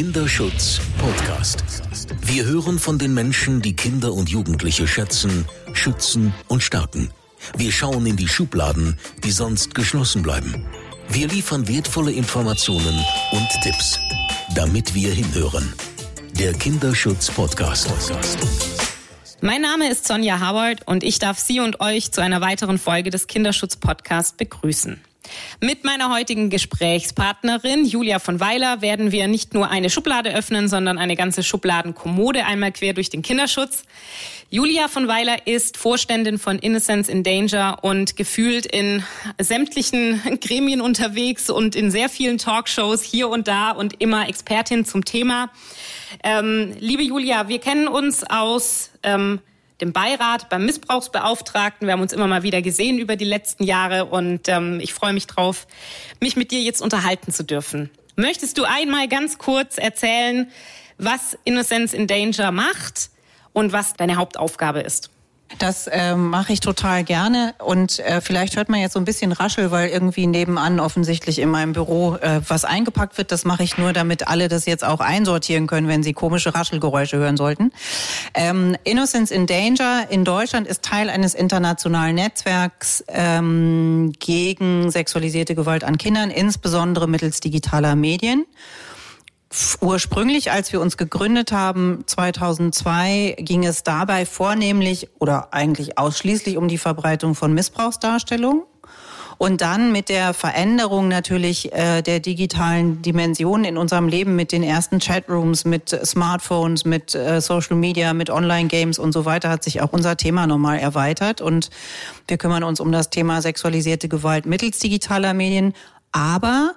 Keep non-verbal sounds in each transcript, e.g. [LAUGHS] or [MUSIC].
Kinderschutz Podcast. Wir hören von den Menschen, die Kinder und Jugendliche schätzen, schützen und stärken. Wir schauen in die Schubladen, die sonst geschlossen bleiben. Wir liefern wertvolle Informationen und Tipps, damit wir hinhören. Der Kinderschutz Podcast. Mein Name ist Sonja Howard und ich darf Sie und euch zu einer weiteren Folge des Kinderschutz Podcast begrüßen. Mit meiner heutigen Gesprächspartnerin Julia von Weiler werden wir nicht nur eine Schublade öffnen, sondern eine ganze Schubladenkommode einmal quer durch den Kinderschutz. Julia von Weiler ist Vorständin von Innocence in Danger und gefühlt in sämtlichen [LAUGHS] Gremien unterwegs und in sehr vielen Talkshows hier und da und immer Expertin zum Thema. Ähm, liebe Julia, wir kennen uns aus ähm, dem Beirat beim Missbrauchsbeauftragten. Wir haben uns immer mal wieder gesehen über die letzten Jahre und ähm, ich freue mich drauf, mich mit dir jetzt unterhalten zu dürfen. Möchtest du einmal ganz kurz erzählen, was Innocence in Danger macht und was deine Hauptaufgabe ist? Das äh, mache ich total gerne und äh, vielleicht hört man jetzt so ein bisschen Raschel, weil irgendwie nebenan offensichtlich in meinem Büro äh, was eingepackt wird. Das mache ich nur, damit alle das jetzt auch einsortieren können, wenn sie komische Raschelgeräusche hören sollten. Ähm, Innocence in Danger in Deutschland ist Teil eines internationalen Netzwerks ähm, gegen sexualisierte Gewalt an Kindern, insbesondere mittels digitaler Medien. Ursprünglich, als wir uns gegründet haben, 2002, ging es dabei vornehmlich oder eigentlich ausschließlich um die Verbreitung von Missbrauchsdarstellungen. Und dann mit der Veränderung natürlich äh, der digitalen Dimensionen in unserem Leben mit den ersten Chatrooms, mit Smartphones, mit äh, Social Media, mit Online-Games und so weiter hat sich auch unser Thema nochmal erweitert. Und wir kümmern uns um das Thema sexualisierte Gewalt mittels digitaler Medien. Aber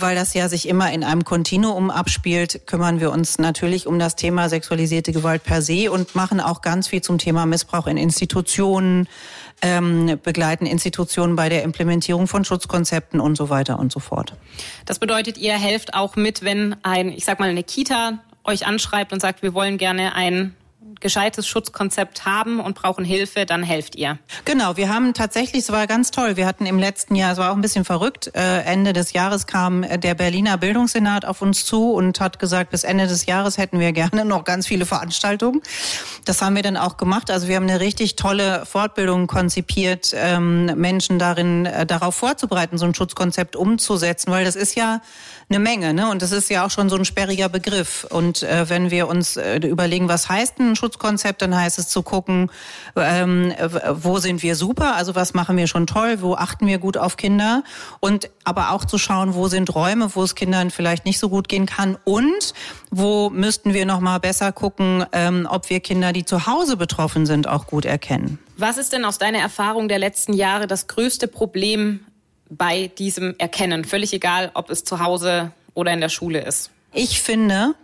weil das ja sich immer in einem Kontinuum abspielt, kümmern wir uns natürlich um das Thema sexualisierte Gewalt per se und machen auch ganz viel zum Thema Missbrauch in Institutionen, ähm, begleiten Institutionen bei der Implementierung von Schutzkonzepten und so weiter und so fort. Das bedeutet, ihr helft auch mit, wenn ein, ich sag mal, eine Kita euch anschreibt und sagt, wir wollen gerne ein gescheites Schutzkonzept haben und brauchen Hilfe, dann helft ihr. Genau, wir haben tatsächlich, es war ganz toll, wir hatten im letzten Jahr, es war auch ein bisschen verrückt, äh, Ende des Jahres kam äh, der Berliner Bildungssenat auf uns zu und hat gesagt, bis Ende des Jahres hätten wir gerne [LAUGHS] noch ganz viele Veranstaltungen. Das haben wir dann auch gemacht. Also wir haben eine richtig tolle Fortbildung konzipiert, ähm, Menschen darin äh, darauf vorzubereiten, so ein Schutzkonzept umzusetzen, weil das ist ja eine Menge, ne? Und das ist ja auch schon so ein sperriger Begriff. Und äh, wenn wir uns äh, überlegen, was heißt ein Schutzkonzept, dann heißt es zu gucken, ähm, wo sind wir super, also was machen wir schon toll, wo achten wir gut auf Kinder und aber auch zu schauen, wo sind Räume, wo es Kindern vielleicht nicht so gut gehen kann und wo müssten wir noch mal besser gucken, ähm, ob wir Kinder, die zu Hause betroffen sind, auch gut erkennen. Was ist denn aus deiner Erfahrung der letzten Jahre das größte Problem bei diesem Erkennen. Völlig egal, ob es zu Hause oder in der Schule ist. Ich finde,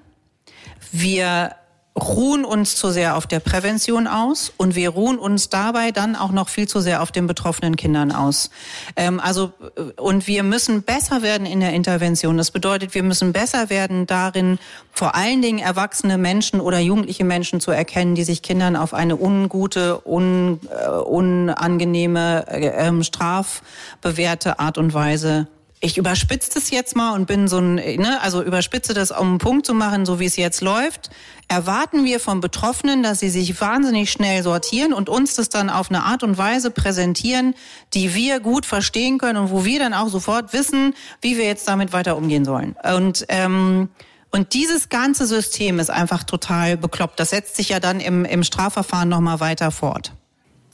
wir ruhen uns zu sehr auf der Prävention aus und wir ruhen uns dabei dann auch noch viel zu sehr auf den betroffenen Kindern aus. Ähm, also äh, und wir müssen besser werden in der Intervention. Das bedeutet, wir müssen besser werden darin, vor allen Dingen erwachsene Menschen oder jugendliche Menschen zu erkennen, die sich Kindern auf eine ungute, un, äh, unangenehme, äh, ähm, strafbewährte Art und Weise ich überspitze das jetzt mal und bin so ein, ne, also überspitze das, um einen Punkt zu machen, so wie es jetzt läuft, erwarten wir von Betroffenen, dass sie sich wahnsinnig schnell sortieren und uns das dann auf eine Art und Weise präsentieren, die wir gut verstehen können und wo wir dann auch sofort wissen, wie wir jetzt damit weiter umgehen sollen. Und ähm, und dieses ganze System ist einfach total bekloppt. Das setzt sich ja dann im, im Strafverfahren nochmal weiter fort.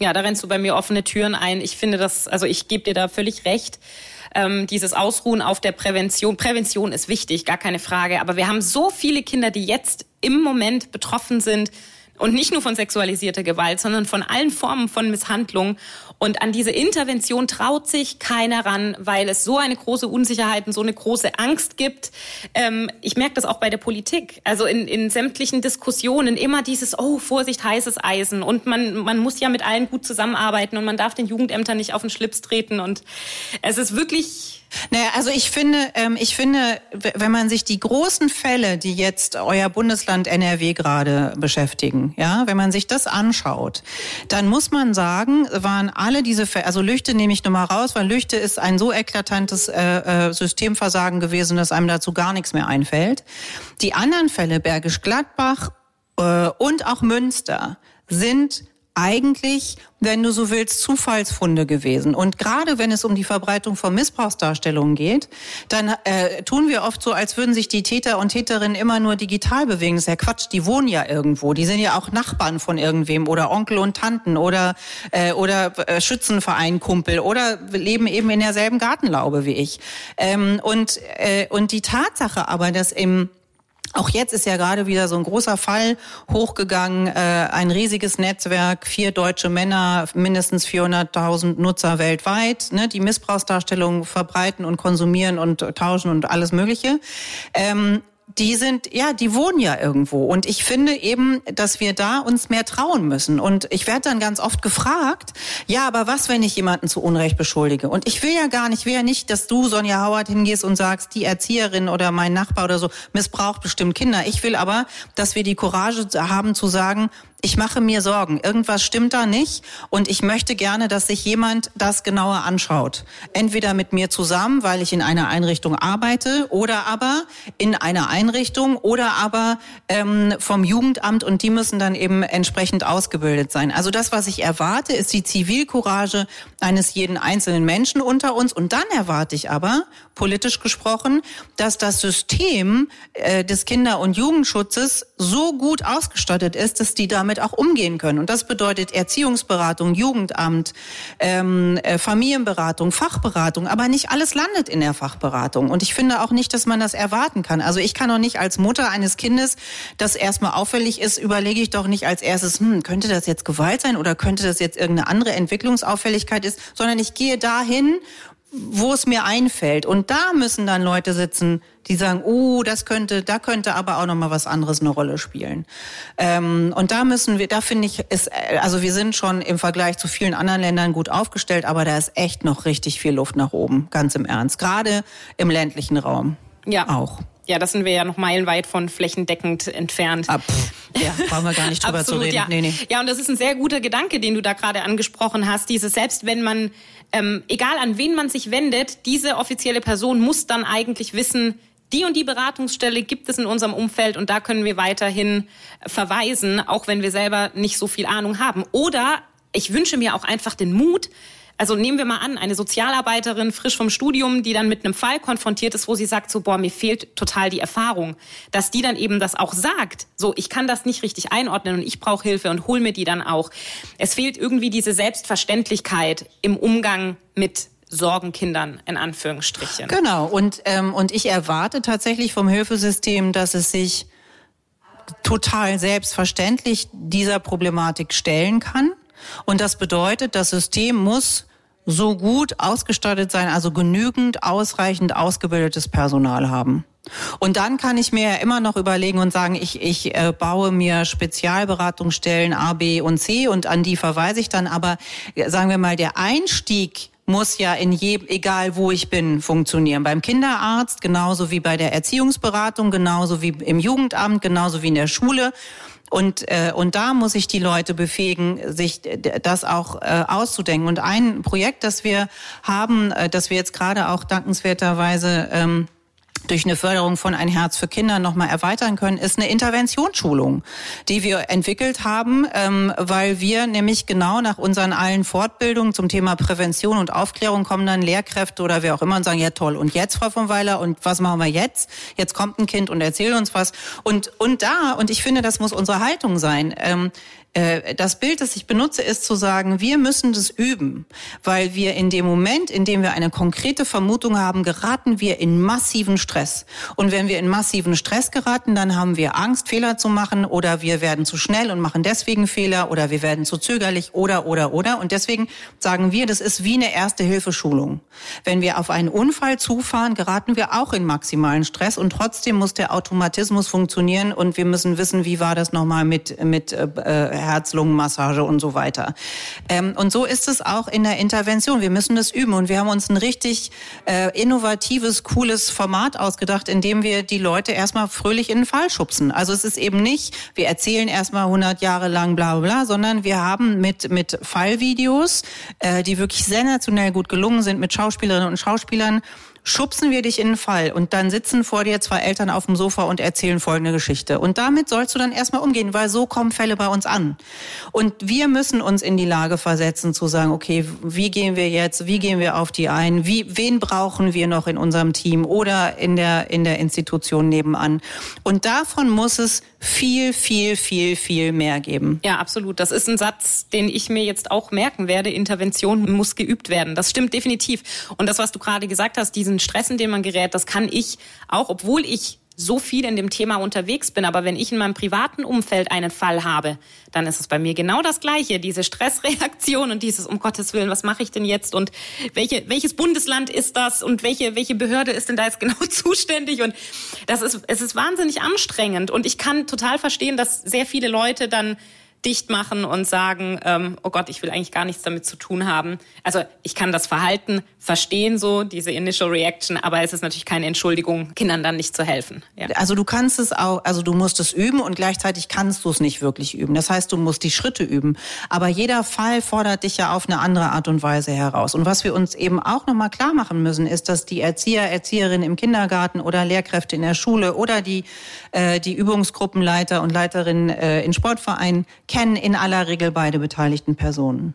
Ja, da rennst du bei mir offene Türen ein. Ich finde das, also ich gebe dir da völlig recht ähm, dieses Ausruhen auf der Prävention. Prävention ist wichtig, gar keine Frage. Aber wir haben so viele Kinder, die jetzt im Moment betroffen sind und nicht nur von sexualisierter Gewalt, sondern von allen Formen von Misshandlung. Und an diese Intervention traut sich keiner ran, weil es so eine große Unsicherheit und so eine große Angst gibt. Ähm, ich merke das auch bei der Politik. Also in, in sämtlichen Diskussionen immer dieses, oh, Vorsicht, heißes Eisen. Und man, man muss ja mit allen gut zusammenarbeiten und man darf den Jugendämtern nicht auf den Schlips treten. Und es ist wirklich naja, also ich finde, ähm, ich finde, wenn man sich die großen Fälle, die jetzt euer Bundesland NRW gerade beschäftigen, ja, wenn man sich das anschaut, dann muss man sagen, waren alle diese Fälle, also Lüchte nehme ich nur mal raus, weil Lüchte ist ein so eklatantes äh, äh, Systemversagen gewesen, dass einem dazu gar nichts mehr einfällt. Die anderen Fälle, Bergisch Gladbach äh, und auch Münster, sind eigentlich, wenn du so willst, Zufallsfunde gewesen. Und gerade wenn es um die Verbreitung von Missbrauchsdarstellungen geht, dann äh, tun wir oft so, als würden sich die Täter und Täterinnen immer nur digital bewegen. Das ist ja Quatsch, die wohnen ja irgendwo. Die sind ja auch Nachbarn von irgendwem oder Onkel und Tanten oder, äh, oder äh, Schützenvereinkumpel oder leben eben in derselben Gartenlaube wie ich. Ähm, und, äh, und die Tatsache aber, dass im auch jetzt ist ja gerade wieder so ein großer Fall hochgegangen, äh, ein riesiges Netzwerk, vier deutsche Männer, mindestens 400.000 Nutzer weltweit, ne, die Missbrauchsdarstellungen verbreiten und konsumieren und tauschen und alles Mögliche. Ähm, die sind, ja, die wohnen ja irgendwo. Und ich finde eben, dass wir da uns mehr trauen müssen. Und ich werde dann ganz oft gefragt, ja, aber was, wenn ich jemanden zu Unrecht beschuldige? Und ich will ja gar nicht, ich will ja nicht, dass du, Sonja Howard, hingehst und sagst, die Erzieherin oder mein Nachbar oder so missbraucht bestimmt Kinder. Ich will aber, dass wir die Courage haben zu sagen, ich mache mir Sorgen. Irgendwas stimmt da nicht und ich möchte gerne, dass sich jemand das genauer anschaut. Entweder mit mir zusammen, weil ich in einer Einrichtung arbeite oder aber in einer Einrichtung oder aber ähm, vom Jugendamt und die müssen dann eben entsprechend ausgebildet sein. Also das, was ich erwarte, ist die Zivilcourage eines jeden einzelnen Menschen unter uns und dann erwarte ich aber, politisch gesprochen, dass das System äh, des Kinder- und Jugendschutzes so gut ausgestattet ist, dass die damit auch umgehen können. Und das bedeutet Erziehungsberatung, Jugendamt, ähm, äh, Familienberatung, Fachberatung. Aber nicht alles landet in der Fachberatung. Und ich finde auch nicht, dass man das erwarten kann. Also ich kann auch nicht als Mutter eines Kindes, das erstmal auffällig ist, überlege ich doch nicht als erstes, hm, könnte das jetzt Gewalt sein oder könnte das jetzt irgendeine andere Entwicklungsauffälligkeit ist, sondern ich gehe dahin wo es mir einfällt. Und da müssen dann Leute sitzen, die sagen, oh, das könnte, da könnte aber auch noch mal was anderes eine Rolle spielen. Ähm, und da müssen wir, da finde ich, ist, also wir sind schon im Vergleich zu vielen anderen Ländern gut aufgestellt, aber da ist echt noch richtig viel Luft nach oben, ganz im Ernst. Gerade im ländlichen Raum. Ja. Auch. Ja, das sind wir ja noch meilenweit von flächendeckend entfernt. Ab. Ja, brauchen wir gar nicht drüber Absolut, zu reden. Ja. Nee, nee. ja, und das ist ein sehr guter Gedanke, den du da gerade angesprochen hast. Dieses, selbst wenn man, ähm, egal an wen man sich wendet, diese offizielle Person muss dann eigentlich wissen, die und die Beratungsstelle gibt es in unserem Umfeld und da können wir weiterhin verweisen, auch wenn wir selber nicht so viel Ahnung haben. Oder ich wünsche mir auch einfach den Mut, also nehmen wir mal an, eine Sozialarbeiterin frisch vom Studium, die dann mit einem Fall konfrontiert ist, wo sie sagt, so, boah, mir fehlt total die Erfahrung, dass die dann eben das auch sagt, so, ich kann das nicht richtig einordnen und ich brauche Hilfe und hol mir die dann auch. Es fehlt irgendwie diese Selbstverständlichkeit im Umgang mit Sorgenkindern in Anführungsstrichen. Genau. Und, ähm, und ich erwarte tatsächlich vom Hilfesystem, dass es sich total selbstverständlich dieser Problematik stellen kann. Und das bedeutet, das System muss so gut ausgestattet sein, also genügend ausreichend ausgebildetes Personal haben. Und dann kann ich mir ja immer noch überlegen und sagen, ich, ich äh, baue mir Spezialberatungsstellen A, B und C und an die verweise ich dann. Aber äh, sagen wir mal, der Einstieg muss ja in je, egal wo ich bin, funktionieren. Beim Kinderarzt, genauso wie bei der Erziehungsberatung, genauso wie im Jugendamt, genauso wie in der Schule. Und, äh, und da muss ich die Leute befähigen, sich das auch äh, auszudenken. Und ein Projekt, das wir haben, äh, das wir jetzt gerade auch dankenswerterweise ähm, durch eine Förderung von Ein Herz für Kinder nochmal erweitern können, ist eine Interventionsschulung, die wir entwickelt haben, ähm, weil wir nämlich genau nach unseren allen Fortbildungen zum Thema Prävention und Aufklärung kommen dann Lehrkräfte oder wer auch immer und sagen, ja toll, und jetzt, Frau von Weiler, und was machen wir jetzt? Jetzt kommt ein Kind und erzählt uns was. Und, und da, und ich finde, das muss unsere Haltung sein, ähm, äh, das Bild, das ich benutze, ist zu sagen, wir müssen das üben, weil wir in dem Moment, in dem wir eine konkrete Vermutung haben, geraten wir in massiven Stress. Und wenn wir in massiven Stress geraten, dann haben wir Angst, Fehler zu machen oder wir werden zu schnell und machen deswegen Fehler oder wir werden zu zögerlich oder, oder, oder. Und deswegen sagen wir, das ist wie eine Erste-Hilfe-Schulung. Wenn wir auf einen Unfall zufahren, geraten wir auch in maximalen Stress und trotzdem muss der Automatismus funktionieren und wir müssen wissen, wie war das nochmal mit, mit äh, Herz-Lungen-Massage und so weiter. Ähm, und so ist es auch in der Intervention. Wir müssen das üben und wir haben uns ein richtig äh, innovatives, cooles Format ausgedacht, in dem wir die Leute erstmal fröhlich in den Fall schubsen. Also es ist eben nicht, wir erzählen erstmal 100 Jahre lang bla bla bla, sondern wir haben mit, mit Fallvideos, äh, die wirklich sensationell gut gelungen sind, mit Schauspielerinnen und Schauspielern, schubsen wir dich in den Fall und dann sitzen vor dir zwei Eltern auf dem Sofa und erzählen folgende Geschichte. Und damit sollst du dann erstmal umgehen, weil so kommen Fälle bei uns an. Und wir müssen uns in die Lage versetzen zu sagen, okay, wie gehen wir jetzt, wie gehen wir auf die ein, wie, wen brauchen wir noch in unserem Team oder in der, in der Institution nebenan. Und davon muss es viel, viel, viel, viel mehr geben. Ja, absolut. Das ist ein Satz, den ich mir jetzt auch merken werde. Intervention muss geübt werden. Das stimmt definitiv. Und das, was du gerade gesagt hast, diesen Stress, in den man gerät, das kann ich auch, obwohl ich so viel in dem Thema unterwegs bin, aber wenn ich in meinem privaten Umfeld einen Fall habe, dann ist es bei mir genau das Gleiche. Diese Stressreaktion und dieses, um Gottes Willen, was mache ich denn jetzt? Und welche, welches Bundesland ist das? Und welche, welche Behörde ist denn da jetzt [LAUGHS] genau zuständig? Und das ist, es ist wahnsinnig anstrengend. Und ich kann total verstehen, dass sehr viele Leute dann dicht machen und sagen, ähm, oh Gott, ich will eigentlich gar nichts damit zu tun haben. Also ich kann das Verhalten verstehen, so diese Initial Reaction, aber es ist natürlich keine Entschuldigung, Kindern dann nicht zu helfen. Ja. Also du kannst es auch, also du musst es üben und gleichzeitig kannst du es nicht wirklich üben. Das heißt, du musst die Schritte üben. Aber jeder Fall fordert dich ja auf eine andere Art und Weise heraus. Und was wir uns eben auch nochmal klar machen müssen, ist, dass die Erzieher, Erzieherinnen im Kindergarten oder Lehrkräfte in der Schule oder die, äh, die Übungsgruppenleiter und Leiterinnen äh, in Sportvereinen kennen in aller Regel beide beteiligten Personen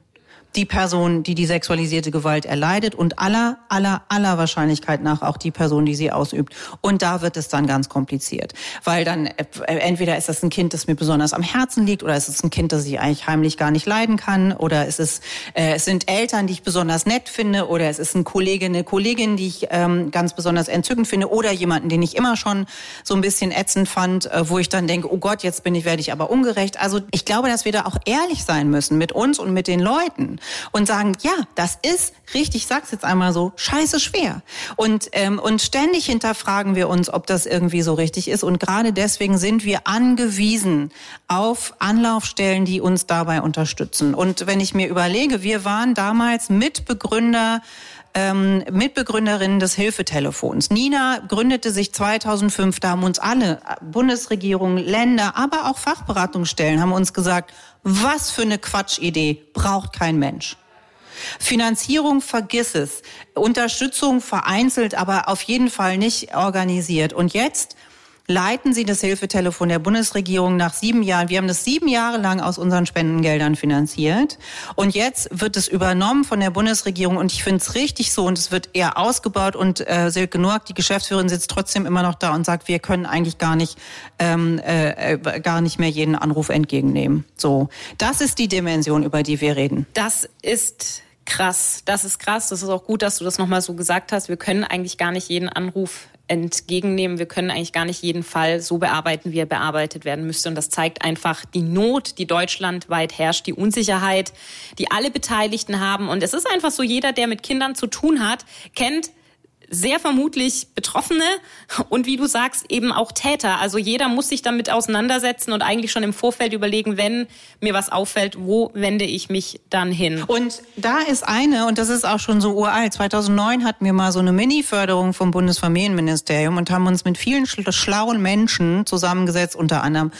die Person, die die sexualisierte Gewalt erleidet und aller, aller, aller Wahrscheinlichkeit nach auch die Person, die sie ausübt. Und da wird es dann ganz kompliziert, weil dann äh, entweder ist das ein Kind, das mir besonders am Herzen liegt, oder ist es ein Kind, das ich eigentlich heimlich gar nicht leiden kann, oder ist es, äh, es sind Eltern, die ich besonders nett finde, oder es ist ein Kollege, eine Kollegin, die ich ähm, ganz besonders entzückend finde, oder jemanden, den ich immer schon so ein bisschen ätzend fand, äh, wo ich dann denke, oh Gott, jetzt bin ich, werde ich aber ungerecht. Also ich glaube, dass wir da auch ehrlich sein müssen mit uns und mit den Leuten und sagen, ja, das ist richtig, ich sag's jetzt einmal so, scheiße schwer. Und, ähm, und ständig hinterfragen wir uns, ob das irgendwie so richtig ist. Und gerade deswegen sind wir angewiesen auf Anlaufstellen, die uns dabei unterstützen. Und wenn ich mir überlege, wir waren damals Mitbegründer ähm, Mitbegründerin des Hilfetelefons. Nina gründete sich 2005, da haben uns alle, Bundesregierung, Länder, aber auch Fachberatungsstellen, haben uns gesagt, was für eine Quatschidee, braucht kein Mensch. Finanzierung vergiss es. Unterstützung vereinzelt, aber auf jeden Fall nicht organisiert. Und jetzt leiten Sie das Hilfetelefon der Bundesregierung nach sieben Jahren. Wir haben das sieben Jahre lang aus unseren Spendengeldern finanziert. Und jetzt wird es übernommen von der Bundesregierung. Und ich finde es richtig so. Und es wird eher ausgebaut. Und äh, Silke Noack, die Geschäftsführerin, sitzt trotzdem immer noch da und sagt, wir können eigentlich gar nicht, ähm, äh, gar nicht mehr jeden Anruf entgegennehmen. So, das ist die Dimension, über die wir reden. Das ist krass. Das ist krass. Das ist auch gut, dass du das nochmal so gesagt hast. Wir können eigentlich gar nicht jeden Anruf entgegennehmen. Wir können eigentlich gar nicht jeden Fall so bearbeiten, wie er bearbeitet werden müsste. Und das zeigt einfach die Not, die deutschlandweit herrscht, die Unsicherheit, die alle Beteiligten haben. Und es ist einfach so, jeder, der mit Kindern zu tun hat, kennt sehr vermutlich Betroffene und wie du sagst, eben auch Täter. Also jeder muss sich damit auseinandersetzen und eigentlich schon im Vorfeld überlegen, wenn mir was auffällt, wo wende ich mich dann hin? Und da ist eine, und das ist auch schon so uralt, 2009 hatten wir mal so eine Mini-Förderung vom Bundesfamilienministerium und haben uns mit vielen schlauen Menschen zusammengesetzt, unter anderem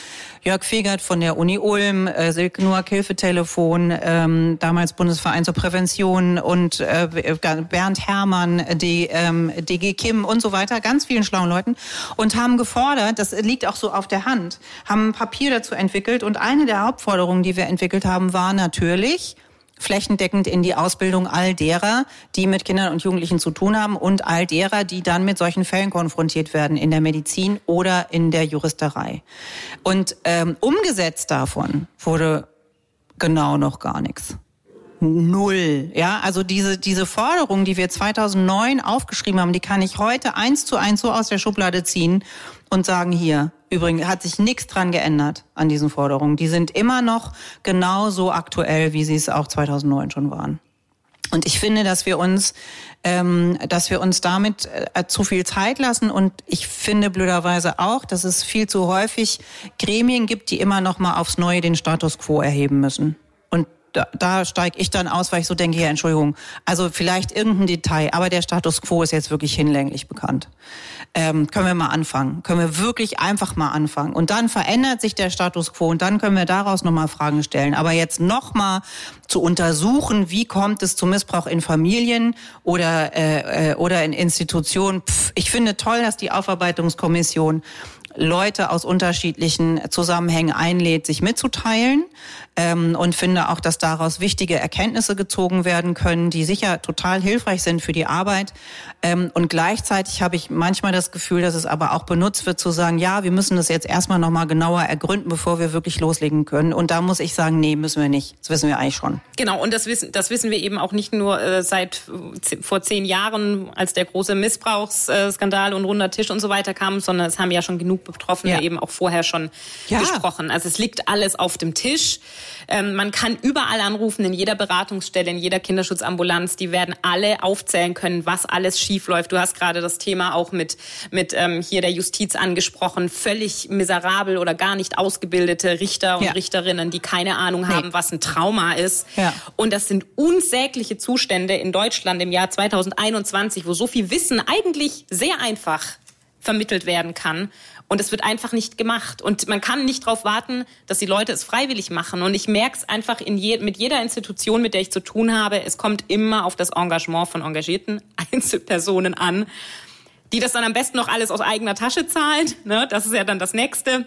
Jörg Fegert von der Uni Ulm, äh, Silke Noack Hilfetelefon, ähm, damals Bundesverein zur Prävention und äh, Bernd Herrmann, die ähm, DG Kim und so weiter, ganz vielen schlauen Leuten und haben gefordert, das liegt auch so auf der Hand, haben ein Papier dazu entwickelt und eine der Hauptforderungen, die wir entwickelt haben, war natürlich, flächendeckend in die Ausbildung all derer, die mit Kindern und Jugendlichen zu tun haben und all derer, die dann mit solchen Fällen konfrontiert werden in der Medizin oder in der Juristerei. Und ähm, umgesetzt davon wurde genau noch gar nichts. Null. Ja, also diese, diese Forderung, die wir 2009 aufgeschrieben haben, die kann ich heute eins zu eins so aus der Schublade ziehen und sagen hier, übrigens hat sich nichts dran geändert an diesen Forderungen. Die sind immer noch genauso aktuell, wie sie es auch 2009 schon waren. Und ich finde, dass wir uns, ähm, dass wir uns damit äh, zu viel Zeit lassen. Und ich finde blöderweise auch, dass es viel zu häufig Gremien gibt, die immer noch mal aufs Neue den Status quo erheben müssen. Da, da steige ich dann aus, weil ich so denke, ja, Entschuldigung, also vielleicht irgendein Detail, aber der Status quo ist jetzt wirklich hinlänglich bekannt. Ähm, können wir mal anfangen? Können wir wirklich einfach mal anfangen? Und dann verändert sich der Status quo und dann können wir daraus nochmal Fragen stellen. Aber jetzt nochmal zu untersuchen, wie kommt es zu Missbrauch in Familien oder, äh, äh, oder in Institutionen. Pff, ich finde toll, dass die Aufarbeitungskommission Leute aus unterschiedlichen Zusammenhängen einlädt, sich mitzuteilen ähm, und finde auch, dass daraus wichtige Erkenntnisse gezogen werden können, die sicher total hilfreich sind für die Arbeit. Ähm, und gleichzeitig habe ich manchmal das Gefühl, dass es aber auch benutzt wird, zu sagen, ja, wir müssen das jetzt erstmal nochmal genauer ergründen, bevor wir wirklich loslegen können. Und da muss ich sagen, nee, müssen wir nicht. Das wissen wir eigentlich schon. Genau, und das wissen, das wissen wir eben auch nicht nur äh, seit vor zehn Jahren, als der große Missbrauchsskandal und runder Tisch und so weiter kam, sondern es haben ja schon genug Betroffene ja. eben auch vorher schon ja. gesprochen. Also es liegt alles auf dem Tisch. Ähm, man kann überall anrufen, in jeder Beratungsstelle, in jeder Kinderschutzambulanz. Die werden alle aufzählen können, was alles schief läuft. Du hast gerade das Thema auch mit, mit ähm, hier der Justiz angesprochen. Völlig miserabel oder gar nicht ausgebildete Richter und ja. Richterinnen, die keine Ahnung nee. haben, was ein Trauma ist. Und das sind unsägliche Zustände in Deutschland im Jahr 2021, wo so viel Wissen eigentlich sehr einfach vermittelt werden kann. Und es wird einfach nicht gemacht. Und man kann nicht darauf warten, dass die Leute es freiwillig machen. Und ich merke es einfach in je, mit jeder Institution, mit der ich zu tun habe. Es kommt immer auf das Engagement von engagierten [LAUGHS] Einzelpersonen an, die das dann am besten noch alles aus eigener Tasche zahlen. Ne? Das ist ja dann das Nächste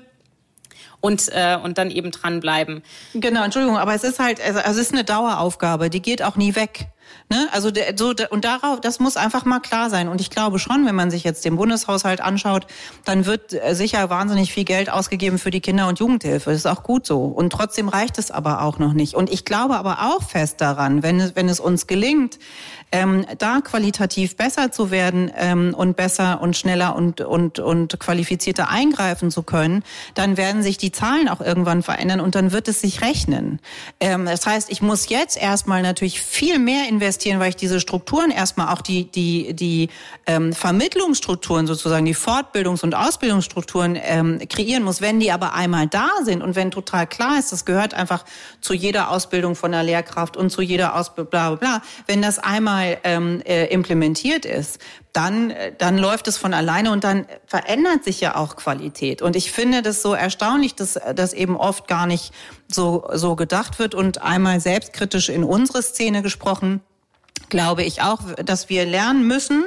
und, äh, und dann eben dranbleiben. Genau, Entschuldigung, aber es ist halt, also es ist eine Daueraufgabe, die geht auch nie weg. Ne? Also so und darauf, das muss einfach mal klar sein. Und ich glaube schon, wenn man sich jetzt den Bundeshaushalt anschaut, dann wird äh, sicher wahnsinnig viel Geld ausgegeben für die Kinder- und Jugendhilfe. Das ist auch gut so. Und trotzdem reicht es aber auch noch nicht. Und ich glaube aber auch fest daran, wenn wenn es uns gelingt, ähm, da qualitativ besser zu werden ähm, und besser und schneller und, und, und qualifizierter eingreifen zu können, dann werden sich die Zahlen auch irgendwann verändern und dann wird es sich rechnen. Ähm, das heißt, ich muss jetzt erstmal natürlich viel mehr investieren, weil ich diese Strukturen erstmal auch die, die, die ähm, Vermittlungsstrukturen sozusagen, die Fortbildungs- und Ausbildungsstrukturen ähm, kreieren muss. Wenn die aber einmal da sind und wenn total klar ist, das gehört einfach zu jeder Ausbildung von der Lehrkraft und zu jeder Ausbildung, bla, bla, bla. Wenn das einmal einmal ähm, äh, implementiert ist, dann, äh, dann läuft es von alleine und dann verändert sich ja auch Qualität. Und ich finde das so erstaunlich, dass das eben oft gar nicht so, so gedacht wird. Und einmal selbstkritisch in unsere Szene gesprochen, glaube ich auch, dass wir lernen müssen,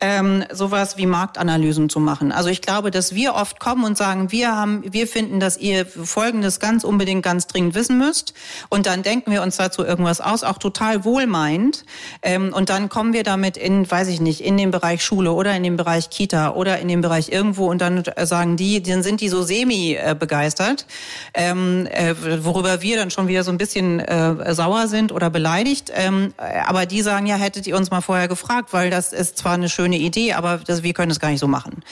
ähm, sowas wie Marktanalysen zu machen. Also ich glaube, dass wir oft kommen und sagen, wir haben, wir finden, dass ihr Folgendes ganz unbedingt ganz dringend wissen müsst. Und dann denken wir uns dazu irgendwas aus, auch total wohlmeint. Ähm, und dann kommen wir damit in, weiß ich nicht, in den Bereich Schule oder in den Bereich Kita oder in den Bereich irgendwo und dann sagen die, dann sind die so semi äh, begeistert, ähm, äh, worüber wir dann schon wieder so ein bisschen äh, sauer sind oder beleidigt. Ähm, aber die sagen, ja, hättet ihr uns mal vorher gefragt, weil das ist zwar eine schöne schöne Idee, aber das, wir können es gar nicht so machen.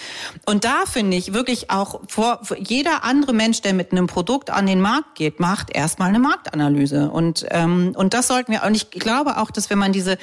Und da finde ich wirklich auch vor, jeder andere Mensch, der mit einem Produkt an den Markt geht, macht erstmal eine Marktanalyse. Und, ähm, und das sollten wir, und ich glaube auch, dass wenn man diese,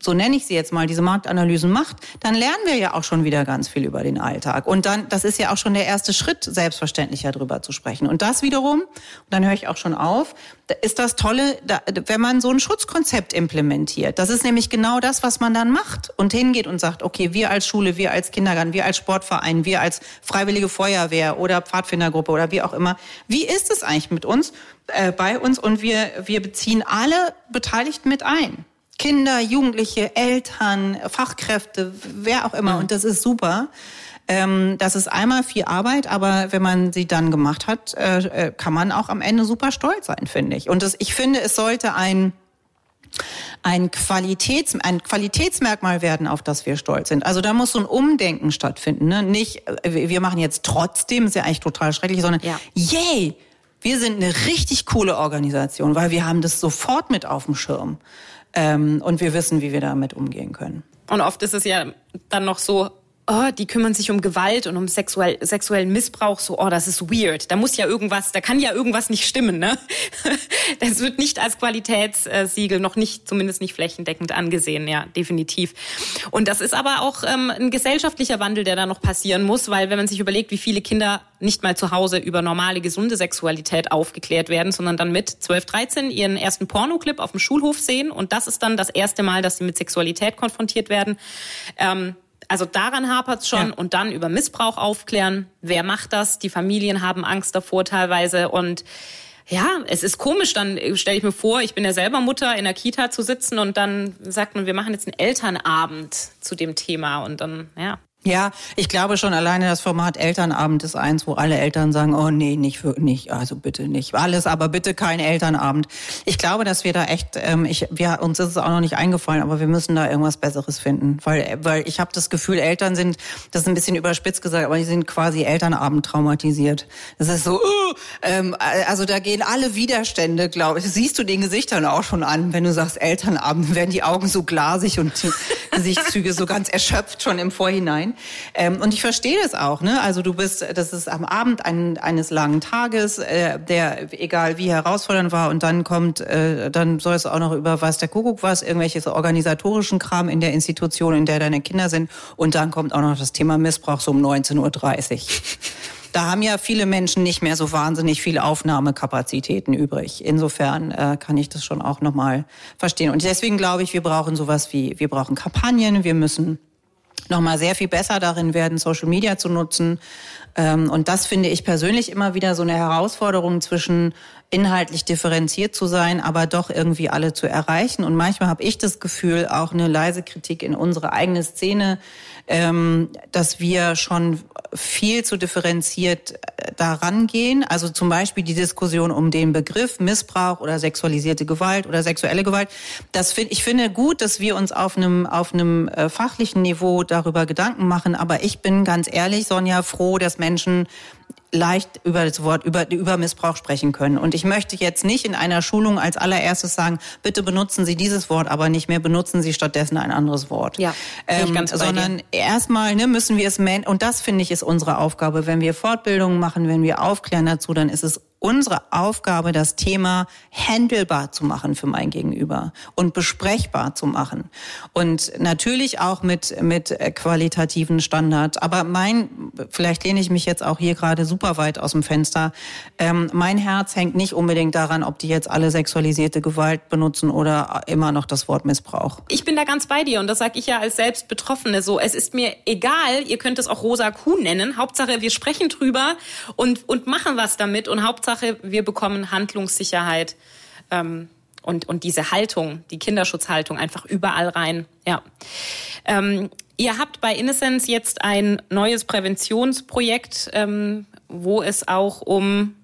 so nenne ich sie jetzt mal, diese Marktanalysen macht, dann lernen wir ja auch schon wieder ganz viel über den Alltag. Und dann, das ist ja auch schon der erste Schritt, selbstverständlicher darüber zu sprechen. Und das wiederum, und dann höre ich auch schon auf, ist das Tolle, wenn man so ein Schutzkonzept implementiert. Das ist nämlich genau das, was man dann macht und hingeht und sagt, okay, wir als Schule, wir als Kindergarten, wir als Sportverein, wir als Freiwillige Feuerwehr oder Pfadfindergruppe oder wie auch immer, wie ist es eigentlich mit uns, äh, bei uns? Und wir, wir beziehen alle Beteiligten mit ein. Kinder, Jugendliche, Eltern, Fachkräfte, wer auch immer. Und das ist super. Ähm, das ist einmal viel Arbeit, aber wenn man sie dann gemacht hat, äh, äh, kann man auch am Ende super stolz sein, finde ich. Und das, ich finde, es sollte ein ein, Qualitäts, ein Qualitätsmerkmal werden, auf das wir stolz sind. Also da muss so ein Umdenken stattfinden. Ne? Nicht, äh, wir machen jetzt trotzdem, ist ja eigentlich total schrecklich, sondern ja. yay, wir sind eine richtig coole Organisation, weil wir haben das sofort mit auf dem Schirm. Ähm, und wir wissen, wie wir damit umgehen können. Und oft ist es ja dann noch so, oh, die kümmern sich um Gewalt und um sexuell, sexuellen Missbrauch, so, oh, das ist weird. Da muss ja irgendwas, da kann ja irgendwas nicht stimmen, ne? [LAUGHS] Das wird nicht als Qualitätssiegel, noch nicht, zumindest nicht flächendeckend angesehen, ja, definitiv. Und das ist aber auch ähm, ein gesellschaftlicher Wandel, der da noch passieren muss, weil wenn man sich überlegt, wie viele Kinder nicht mal zu Hause über normale, gesunde Sexualität aufgeklärt werden, sondern dann mit 12, 13 ihren ersten Pornoclip auf dem Schulhof sehen und das ist dann das erste Mal, dass sie mit Sexualität konfrontiert werden. Ähm, also daran hapert's schon ja. und dann über Missbrauch aufklären. Wer macht das? Die Familien haben Angst davor teilweise und ja, es ist komisch, dann stelle ich mir vor, ich bin ja selber Mutter, in der Kita zu sitzen und dann sagt man, wir machen jetzt einen Elternabend zu dem Thema und dann, ja. Ja, ich glaube schon alleine das Format Elternabend ist eins, wo alle Eltern sagen, oh nee, nicht für, nicht, also bitte nicht alles, aber bitte kein Elternabend. Ich glaube, dass wir da echt, ähm, ich, wir, uns ist es auch noch nicht eingefallen, aber wir müssen da irgendwas Besseres finden, weil, weil ich habe das Gefühl, Eltern sind, das ist ein bisschen überspitzt gesagt, aber die sind quasi Elternabend traumatisiert. Das ist so, uh, ähm, also da gehen alle Widerstände, glaube ich. Siehst du den Gesichtern auch schon an, wenn du sagst Elternabend, werden die Augen so glasig und die Gesichtszüge so ganz erschöpft schon im Vorhinein. Ähm, und ich verstehe das auch. Ne? Also du bist, das ist am Abend ein, eines langen Tages, äh, der egal wie herausfordernd war, und dann kommt, äh, dann soll es auch noch über was der Kuckuck was, irgendwelches organisatorischen Kram in der Institution, in der deine Kinder sind, und dann kommt auch noch das Thema Missbrauch so um 19.30 Uhr. Da haben ja viele Menschen nicht mehr so wahnsinnig viele Aufnahmekapazitäten übrig. Insofern äh, kann ich das schon auch nochmal verstehen. Und deswegen glaube ich, wir brauchen sowas wie, wir brauchen Kampagnen, wir müssen nochmal sehr viel besser darin werden, Social Media zu nutzen. Ähm, und das finde ich persönlich immer wieder so eine Herausforderung zwischen inhaltlich differenziert zu sein, aber doch irgendwie alle zu erreichen. Und manchmal habe ich das Gefühl, auch eine leise Kritik in unsere eigene Szene, ähm, dass wir schon viel zu differenziert äh, daran gehen. Also zum Beispiel die Diskussion um den Begriff Missbrauch oder sexualisierte Gewalt oder sexuelle Gewalt. Das find, ich finde gut, dass wir uns auf einem, auf einem äh, fachlichen Niveau darüber Gedanken machen. Aber ich bin ganz ehrlich, Sonja, froh, dass Menschen leicht über das Wort, über, über Missbrauch sprechen können. Und ich möchte jetzt nicht in einer Schulung als allererstes sagen, bitte benutzen Sie dieses Wort, aber nicht mehr benutzen Sie stattdessen ein anderes Wort. Ja, ähm, ganz sondern erstmal ne, müssen wir es, und das finde ich ist unsere Aufgabe. Wenn wir Fortbildungen machen, wenn wir aufklären dazu, dann ist es unsere Aufgabe, das Thema handelbar zu machen für mein Gegenüber und besprechbar zu machen. Und natürlich auch mit, mit qualitativen Standards. Aber mein, vielleicht lehne ich mich jetzt auch hier gerade super weit aus dem Fenster. Ähm, mein Herz hängt nicht unbedingt daran, ob die jetzt alle sexualisierte Gewalt benutzen oder immer noch das Wort Missbrauch. Ich bin da ganz bei dir und das sage ich ja als selbst Betroffene so. Es ist mir egal, ihr könnt es auch rosa Kuh nennen. Hauptsache, wir sprechen drüber und, und machen was damit und Hauptsache, Hauptsache, wir bekommen Handlungssicherheit ähm, und, und diese Haltung, die Kinderschutzhaltung einfach überall rein. Ja. Ähm, ihr habt bei Innocence jetzt ein neues Präventionsprojekt, ähm, wo es auch um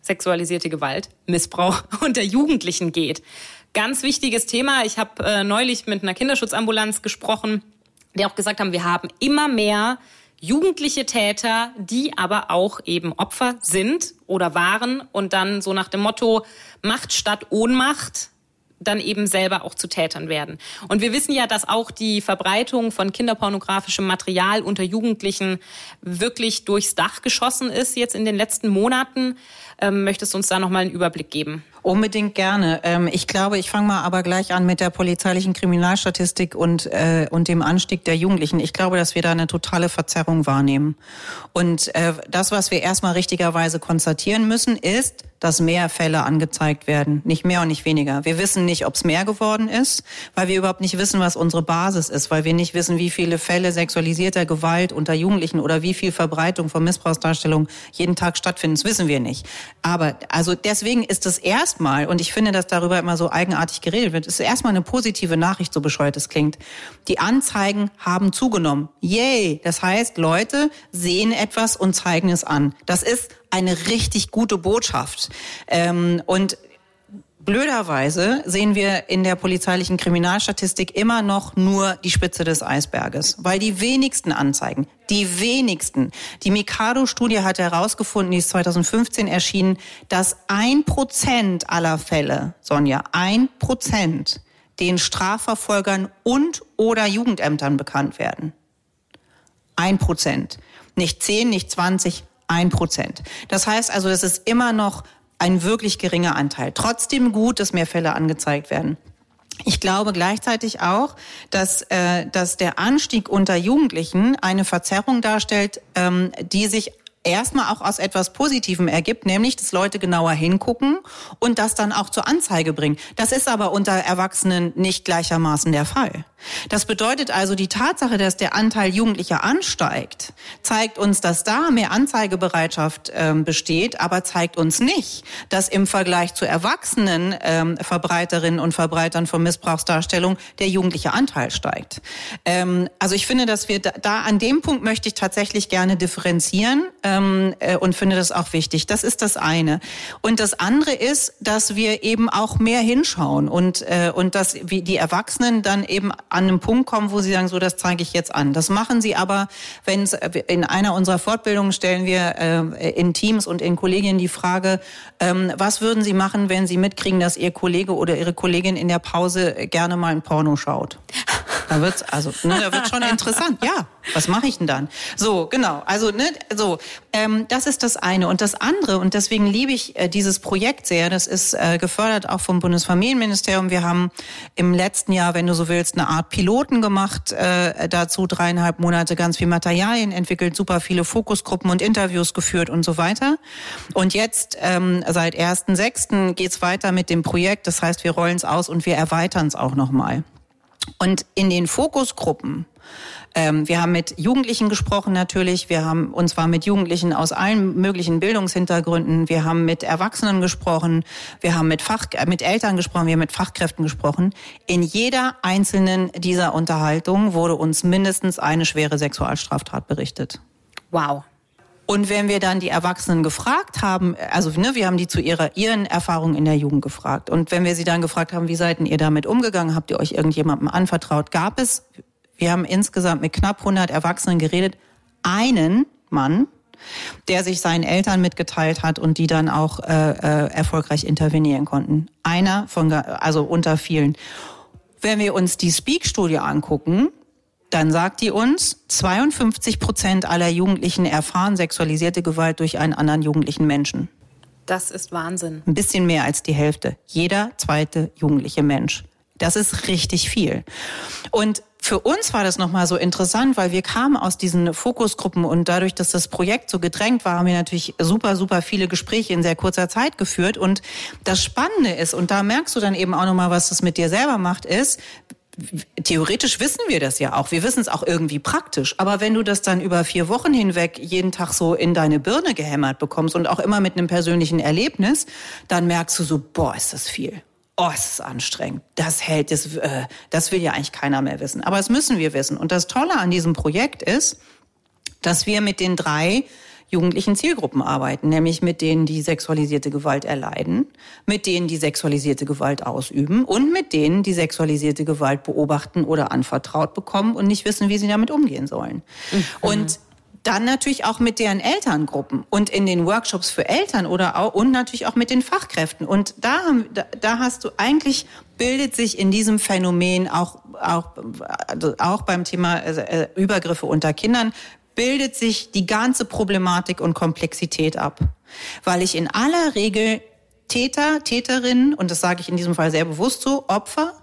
sexualisierte Gewalt, Missbrauch [LAUGHS] unter Jugendlichen geht. Ganz wichtiges Thema. Ich habe äh, neulich mit einer Kinderschutzambulanz gesprochen, die auch gesagt haben, wir haben immer mehr jugendliche Täter, die aber auch eben Opfer sind oder waren und dann so nach dem Motto Macht statt Ohnmacht dann eben selber auch zu Tätern werden. Und wir wissen ja, dass auch die Verbreitung von kinderpornografischem Material unter Jugendlichen wirklich durchs Dach geschossen ist jetzt in den letzten Monaten. Ähm, möchtest du uns da nochmal einen Überblick geben? Unbedingt gerne. Ähm, ich glaube, ich fange mal aber gleich an mit der polizeilichen Kriminalstatistik und, äh, und dem Anstieg der Jugendlichen. Ich glaube, dass wir da eine totale Verzerrung wahrnehmen. Und äh, das, was wir erstmal richtigerweise konstatieren müssen, ist, dass mehr Fälle angezeigt werden. Nicht mehr und nicht weniger. Wir wissen nicht, ob es mehr geworden ist, weil wir überhaupt nicht wissen, was unsere Basis ist, weil wir nicht wissen, wie viele Fälle sexualisierter Gewalt unter Jugendlichen oder wie viel Verbreitung von Missbrauchsdarstellungen jeden Tag stattfinden. Das wissen wir nicht. Aber also deswegen ist es erstmal, und ich finde, dass darüber immer so eigenartig geredet wird, ist erstmal eine positive Nachricht, so bescheuert es klingt. Die Anzeigen haben zugenommen. Yay! Das heißt, Leute sehen etwas und zeigen es an. Das ist eine richtig gute Botschaft. Ähm, und Blöderweise sehen wir in der polizeilichen Kriminalstatistik immer noch nur die Spitze des Eisberges, weil die wenigsten Anzeigen, die wenigsten. Die Mikado-Studie hat herausgefunden, die ist 2015 erschienen, dass ein Prozent aller Fälle, Sonja, ein Prozent den Strafverfolgern und oder Jugendämtern bekannt werden. ein Prozent. Nicht zehn, nicht zwanzig, ein Prozent. Das heißt also, das ist immer noch ein wirklich geringer Anteil. Trotzdem gut, dass mehr Fälle angezeigt werden. Ich glaube gleichzeitig auch, dass, äh, dass der Anstieg unter Jugendlichen eine Verzerrung darstellt, ähm, die sich erstmal auch aus etwas Positivem ergibt, nämlich, dass Leute genauer hingucken und das dann auch zur Anzeige bringen. Das ist aber unter Erwachsenen nicht gleichermaßen der Fall. Das bedeutet also, die Tatsache, dass der Anteil Jugendlicher ansteigt, zeigt uns, dass da mehr Anzeigebereitschaft ähm, besteht, aber zeigt uns nicht, dass im Vergleich zu erwachsenen ähm, Verbreiterinnen und Verbreitern von Missbrauchsdarstellung der jugendliche Anteil steigt. Ähm, also ich finde, dass wir da, da, an dem Punkt möchte ich tatsächlich gerne differenzieren ähm, äh, und finde das auch wichtig. Das ist das eine. Und das andere ist, dass wir eben auch mehr hinschauen und, äh, und dass wie die Erwachsenen dann eben an einen Punkt kommen, wo sie sagen, so, das zeige ich jetzt an. Das machen sie aber, wenn es in einer unserer Fortbildungen stellen wir äh, in Teams und in Kollegien die Frage, ähm, was würden sie machen, wenn sie mitkriegen, dass ihr Kollege oder ihre Kollegin in der Pause gerne mal ein Porno schaut? Da wird's also, [LAUGHS] ne, da wird schon interessant. Ja, was mache ich denn dann? So, genau. Also, ne, so, ähm, das ist das eine. Und das andere, und deswegen liebe ich äh, dieses Projekt sehr, das ist äh, gefördert auch vom Bundesfamilienministerium. Wir haben im letzten Jahr, wenn du so willst, eine Art Piloten gemacht, äh, dazu dreieinhalb Monate ganz viel Materialien entwickelt, super viele Fokusgruppen und Interviews geführt und so weiter. Und jetzt, ähm, seit 1.6. geht's weiter mit dem Projekt. Das heißt, wir rollen es aus und wir erweitern es auch nochmal. Und in den Fokusgruppen, ähm, wir haben mit Jugendlichen gesprochen natürlich, wir haben und zwar mit Jugendlichen aus allen möglichen Bildungshintergründen, wir haben mit Erwachsenen gesprochen, wir haben mit Fach, äh, mit Eltern gesprochen, wir haben mit Fachkräften gesprochen. In jeder einzelnen dieser Unterhaltungen wurde uns mindestens eine schwere Sexualstraftat berichtet. Wow. Und wenn wir dann die Erwachsenen gefragt haben, also ne, wir haben die zu ihrer ihren Erfahrungen in der Jugend gefragt. Und wenn wir sie dann gefragt haben, wie seid ihr damit umgegangen? Habt ihr euch irgendjemandem anvertraut? Gab es, wir haben insgesamt mit knapp 100 Erwachsenen geredet, einen Mann, der sich seinen Eltern mitgeteilt hat und die dann auch äh, äh, erfolgreich intervenieren konnten. Einer von, also unter vielen. Wenn wir uns die Speak-Studie angucken, dann sagt die uns, 52 Prozent aller Jugendlichen erfahren sexualisierte Gewalt durch einen anderen jugendlichen Menschen. Das ist Wahnsinn. Ein bisschen mehr als die Hälfte. Jeder zweite jugendliche Mensch. Das ist richtig viel. Und für uns war das nochmal so interessant, weil wir kamen aus diesen Fokusgruppen und dadurch, dass das Projekt so gedrängt war, haben wir natürlich super, super viele Gespräche in sehr kurzer Zeit geführt. Und das Spannende ist, und da merkst du dann eben auch nochmal, was das mit dir selber macht, ist, theoretisch wissen wir das ja auch. Wir wissen es auch irgendwie praktisch. Aber wenn du das dann über vier Wochen hinweg jeden Tag so in deine Birne gehämmert bekommst und auch immer mit einem persönlichen Erlebnis, dann merkst du so, boah, ist das viel. Oh, ist das anstrengend. Das hält, das, äh, das will ja eigentlich keiner mehr wissen. Aber das müssen wir wissen. Und das Tolle an diesem Projekt ist, dass wir mit den drei jugendlichen Zielgruppen arbeiten, nämlich mit denen, die sexualisierte Gewalt erleiden, mit denen, die sexualisierte Gewalt ausüben und mit denen, die sexualisierte Gewalt beobachten oder anvertraut bekommen und nicht wissen, wie sie damit umgehen sollen. Mhm. Und dann natürlich auch mit deren Elterngruppen und in den Workshops für Eltern oder auch und natürlich auch mit den Fachkräften. Und da, da, da hast du eigentlich bildet sich in diesem Phänomen auch auch also auch beim Thema äh, Übergriffe unter Kindern bildet sich die ganze Problematik und Komplexität ab. Weil ich in aller Regel Täter, Täterinnen, und das sage ich in diesem Fall sehr bewusst so, Opfer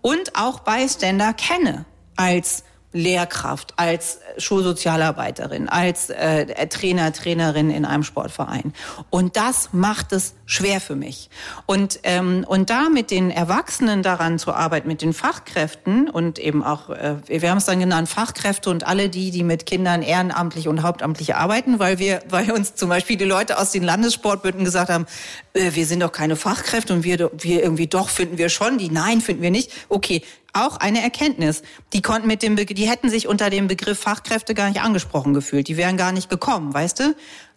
und auch Bystander kenne als Lehrkraft, als Schulsozialarbeiterin, als äh, Trainer, Trainerin in einem Sportverein. Und das macht es schwer für mich. Und, ähm, und da mit den Erwachsenen daran zu arbeiten, mit den Fachkräften und eben auch, äh, wir haben es dann genannt, Fachkräfte und alle die, die mit Kindern ehrenamtlich und hauptamtlich arbeiten, weil wir, weil uns zum Beispiel die Leute aus den Landessportbünden gesagt haben, äh, wir sind doch keine Fachkräfte und wir, wir irgendwie doch finden wir schon, die nein finden wir nicht. Okay, auch eine Erkenntnis. Die konnten mit dem, Be die hätten sich unter dem Begriff Fachkräfte gar nicht angesprochen gefühlt. Die wären gar nicht gekommen, weißt du?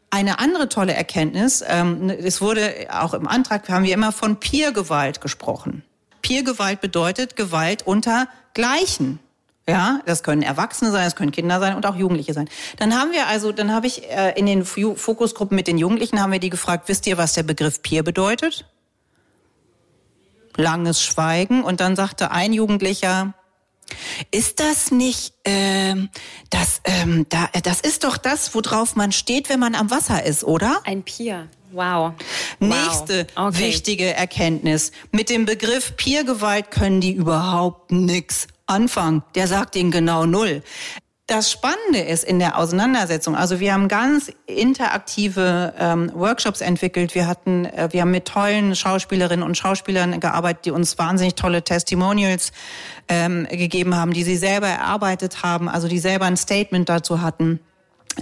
Eine andere tolle Erkenntnis, ähm, es wurde auch im Antrag, haben wir immer von Peergewalt gesprochen. Peergewalt bedeutet Gewalt unter Gleichen. Ja, das können Erwachsene sein, das können Kinder sein und auch Jugendliche sein. Dann haben wir also, dann habe ich äh, in den Fokusgruppen mit den Jugendlichen haben wir die gefragt, wisst ihr, was der Begriff Peer bedeutet? Langes Schweigen und dann sagte ein Jugendlicher, Ist das nicht, ähm, das, ähm, da, das ist doch das, worauf man steht, wenn man am Wasser ist, oder? Ein Pier. Wow. Nächste wow. Okay. wichtige Erkenntnis. Mit dem Begriff Peergewalt können die überhaupt nix anfangen. Der sagt ihnen genau null. Das Spannende ist in der Auseinandersetzung, also wir haben ganz interaktive ähm, Workshops entwickelt. Wir hatten, äh, wir haben mit tollen Schauspielerinnen und Schauspielern gearbeitet, die uns wahnsinnig tolle Testimonials ähm, gegeben haben, die sie selber erarbeitet haben, also die selber ein Statement dazu hatten.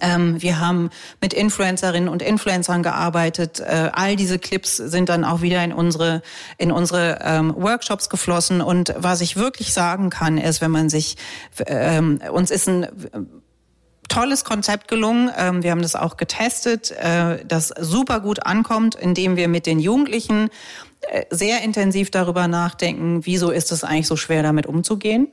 Ähm, wir haben mit Influencerinnen und Influencern gearbeitet. Äh, all diese Clips sind dann auch wieder in unsere in unsere ähm, Workshops geflossen. Und was ich wirklich sagen kann, ist, wenn man sich ähm, uns ist ein tolles Konzept gelungen. Wir haben das auch getestet, äh, das super gut ankommt, indem wir mit den Jugendlichen äh, sehr intensiv darüber nachdenken, wieso ist es eigentlich so schwer, damit umzugehen.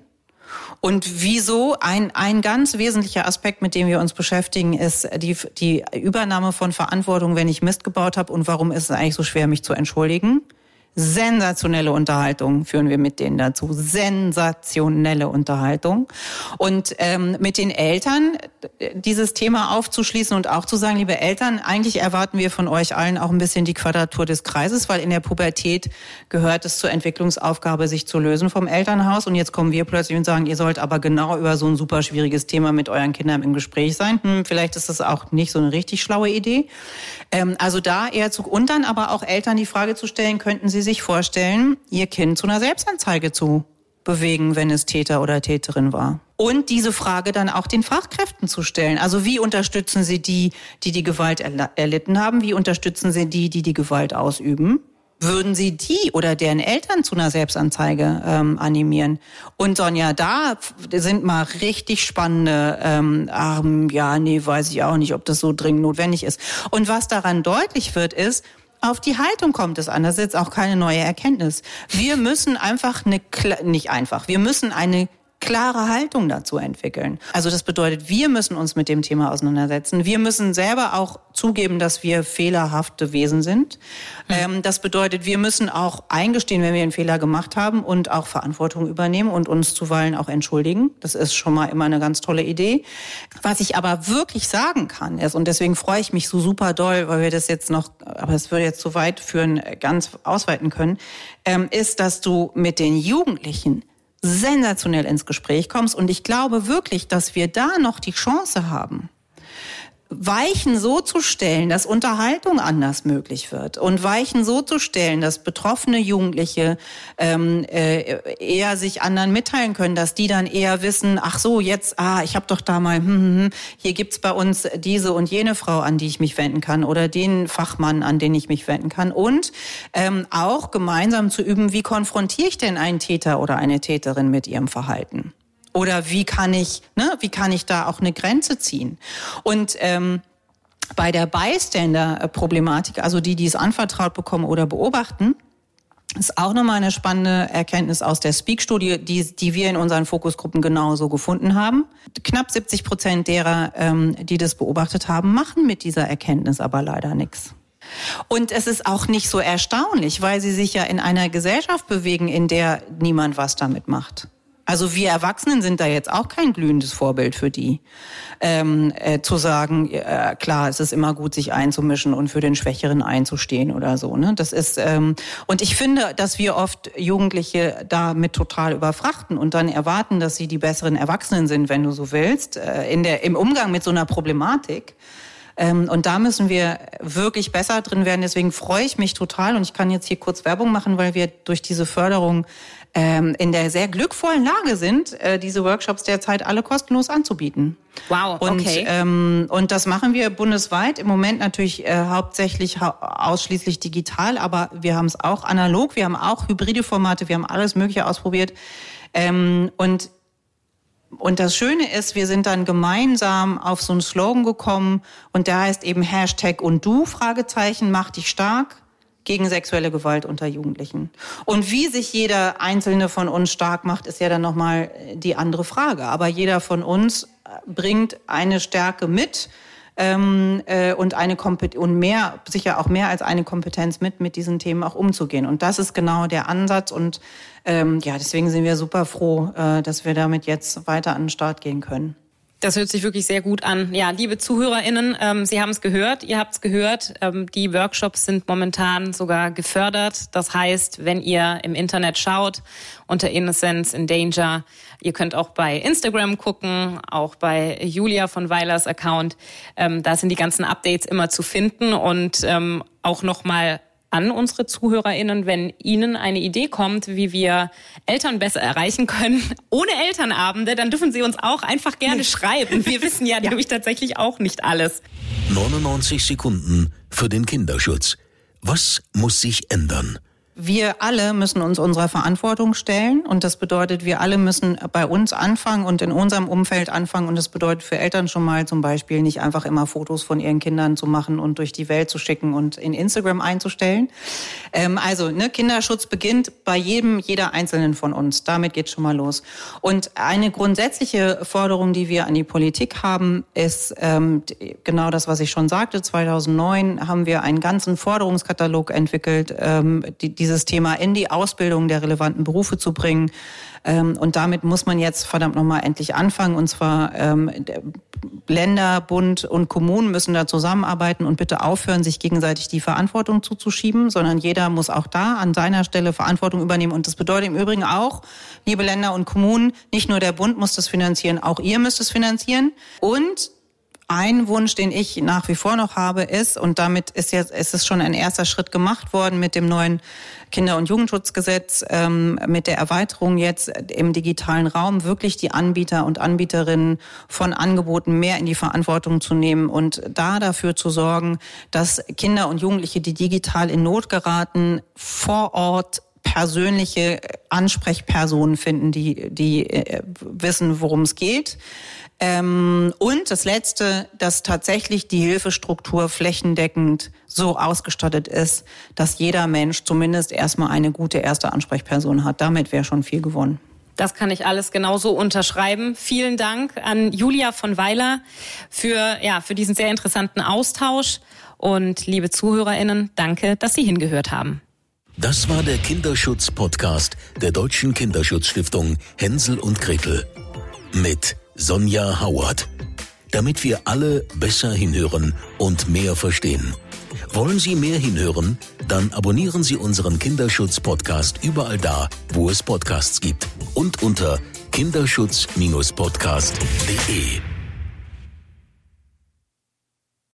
Und wieso ein, ein ganz wesentlicher Aspekt, mit dem wir uns beschäftigen, ist die, die Übernahme von Verantwortung, wenn ich Mist gebaut habe und warum ist es eigentlich so schwer, mich zu entschuldigen. Sensationelle Unterhaltung führen wir mit denen dazu. Sensationelle Unterhaltung. Und ähm, mit den Eltern dieses Thema aufzuschließen und auch zu sagen, liebe Eltern, eigentlich erwarten wir von euch allen auch ein bisschen die Quadratur des Kreises, weil in der Pubertät gehört es zur Entwicklungsaufgabe, sich zu lösen vom Elternhaus. Und jetzt kommen wir plötzlich und sagen, ihr sollt aber genau über so ein super schwieriges Thema mit euren Kindern im Gespräch sein. Hm, vielleicht ist das auch nicht so eine richtig schlaue Idee. Ähm, also da eher zu, und dann aber auch Eltern die Frage zu stellen, könnten sie Sie sich vorstellen, Ihr Kind zu einer Selbstanzeige zu bewegen, wenn es Täter oder Täterin war? Und diese Frage dann auch den Fachkräften zu stellen. Also wie unterstützen Sie die, die die Gewalt erlitten haben? Wie unterstützen Sie die, die die Gewalt ausüben? Würden Sie die oder deren Eltern zu einer Selbstanzeige ähm, animieren? Und Sonja, da sind mal richtig spannende, ähm, ähm, ja, nee, weiß ich auch nicht, ob das so dringend notwendig ist. Und was daran deutlich wird, ist, auf die Haltung kommt es an. Das ist jetzt auch keine neue Erkenntnis. Wir müssen einfach eine, nicht einfach, wir müssen eine klare Haltung dazu entwickeln. Also das bedeutet, wir müssen uns mit dem Thema auseinandersetzen. Wir müssen selber auch zugeben, dass wir fehlerhafte Wesen sind. Mhm. das bedeutet, wir müssen auch eingestehen, wenn wir einen Fehler gemacht haben und auch Verantwortung übernehmen und uns zuweilen auch entschuldigen. Das ist schon mal immer eine ganz tolle Idee. Was ich aber wirklich sagen kann ist, und deswegen freue ich mich so super doll, weil wir das jetzt noch, aber es würde jetzt zu weit führen, ganz ausweiten können, ähm, ist, dass du mit den Jugendlichen sensationell ins Gespräch kommst. Und ich glaube wirklich, dass wir da noch die Chance haben, Weichen so zu stellen, dass Unterhaltung anders möglich wird und Weichen so zu stellen, dass betroffene Jugendliche ähm, äh, eher sich anderen mitteilen können, dass die dann eher wissen, ach so, jetzt, ah, ich habe doch da mal, hm, hm, hm, hier gibt's bei uns diese und jene Frau, an die ich mich wenden kann oder den Fachmann, an den ich mich wenden kann und ähm, auch gemeinsam zu üben, wie konfrontiere ich denn einen Täter oder eine Täterin mit ihrem Verhalten? Oder wie kann ich, ne, wie kann ich da auch eine Grenze ziehen? Und ähm, bei der Bystander-Problematik, also die, die es anvertraut bekommen oder beobachten, ist auch nochmal eine spannende Erkenntnis aus der Speak-Studie, die, die wir in unseren Fokusgruppen genauso gefunden haben. Knapp 70 Prozent derer, ähm, die das beobachtet haben, machen mit dieser Erkenntnis aber leider nichts. Und es ist auch nicht so erstaunlich, weil sie sich ja in einer Gesellschaft bewegen, in der niemand was damit macht. Also wir Erwachsenen sind da jetzt auch kein glühendes Vorbild für die. Ähm, äh, zu sagen, äh, klar, es ist immer gut, sich einzumischen und für den Schwächeren einzustehen oder so. Ne? Das ist ähm, und ich finde, dass wir oft Jugendliche damit total überfrachten und dann erwarten, dass sie die besseren Erwachsenen sind, wenn du so willst, äh, in der im Umgang mit so einer Problematik. Ähm, und da müssen wir wirklich besser drin werden. Deswegen freue ich mich total und ich kann jetzt hier kurz Werbung machen, weil wir durch diese Förderung ähm, in der sehr glückvollen Lage sind, äh, diese Workshops derzeit alle kostenlos anzubieten. Wow, und, okay. Ähm, und das machen wir bundesweit. Im Moment natürlich äh, hauptsächlich hau ausschließlich digital, aber wir haben es auch analog, wir haben auch hybride Formate, wir haben alles Mögliche ausprobiert. Ähm, und und das Schöne ist, wir sind dann gemeinsam auf so einen Slogan gekommen und der heißt eben Hashtag und du, Fragezeichen, mach dich stark gegen sexuelle Gewalt unter Jugendlichen. Und wie sich jeder einzelne von uns stark macht, ist ja dann nochmal die andere Frage. Aber jeder von uns bringt eine Stärke mit, ähm, äh, und eine Kompet und mehr, sicher auch mehr als eine Kompetenz mit, mit diesen Themen auch umzugehen. Und das ist genau der Ansatz. Und ähm, ja, deswegen sind wir super froh, äh, dass wir damit jetzt weiter an den Start gehen können. Das hört sich wirklich sehr gut an. Ja, liebe ZuhörerInnen, ähm, Sie haben es gehört, ihr habt es gehört. Ähm, die Workshops sind momentan sogar gefördert. Das heißt, wenn ihr im Internet schaut unter Innocence in Danger, ihr könnt auch bei Instagram gucken, auch bei Julia von Weilers Account. Ähm, da sind die ganzen Updates immer zu finden und ähm, auch nochmal an unsere ZuhörerInnen, wenn Ihnen eine Idee kommt, wie wir Eltern besser erreichen können, [LAUGHS] ohne Elternabende, dann dürfen Sie uns auch einfach gerne schreiben. Wir wissen ja, [LAUGHS] ja. nämlich tatsächlich auch nicht alles. 99 Sekunden für den Kinderschutz. Was muss sich ändern? Wir alle müssen uns unserer Verantwortung stellen und das bedeutet, wir alle müssen bei uns anfangen und in unserem Umfeld anfangen und das bedeutet für Eltern schon mal zum Beispiel nicht einfach immer Fotos von ihren Kindern zu machen und durch die Welt zu schicken und in Instagram einzustellen. Ähm, also ne, Kinderschutz beginnt bei jedem, jeder Einzelnen von uns. Damit geht schon mal los. Und eine grundsätzliche Forderung, die wir an die Politik haben, ist ähm, genau das, was ich schon sagte. 2009 haben wir einen ganzen Forderungskatalog entwickelt, ähm, die, diese dieses Thema in die Ausbildung der relevanten Berufe zu bringen. Ähm, und damit muss man jetzt verdammt nochmal endlich anfangen. Und zwar ähm, Länder, Bund und Kommunen müssen da zusammenarbeiten und bitte aufhören, sich gegenseitig die Verantwortung zuzuschieben, sondern jeder muss auch da an seiner Stelle Verantwortung übernehmen. Und das bedeutet im Übrigen auch, liebe Länder und Kommunen, nicht nur der Bund muss das finanzieren, auch ihr müsst es finanzieren. Und ein Wunsch, den ich nach wie vor noch habe, ist, und damit ist jetzt, ist es schon ein erster Schritt gemacht worden mit dem neuen Kinder- und Jugendschutzgesetz, ähm, mit der Erweiterung jetzt im digitalen Raum, wirklich die Anbieter und Anbieterinnen von Angeboten mehr in die Verantwortung zu nehmen und da dafür zu sorgen, dass Kinder und Jugendliche, die digital in Not geraten, vor Ort persönliche Ansprechpersonen finden, die, die äh, wissen, worum es geht. Ähm, und das Letzte, dass tatsächlich die Hilfestruktur flächendeckend so ausgestattet ist, dass jeder Mensch zumindest erstmal eine gute erste Ansprechperson hat. Damit wäre schon viel gewonnen. Das kann ich alles genauso unterschreiben. Vielen Dank an Julia von Weiler für, ja, für diesen sehr interessanten Austausch. Und liebe ZuhörerInnen, danke, dass Sie hingehört haben. Das war der Kinderschutz-Podcast der Deutschen Kinderschutzstiftung Hänsel und Gretel mit Sonja Howard. Damit wir alle besser hinhören und mehr verstehen. Wollen Sie mehr hinhören? Dann abonnieren Sie unseren Kinderschutz-Podcast überall da, wo es Podcasts gibt. Und unter kinderschutz-podcast.de.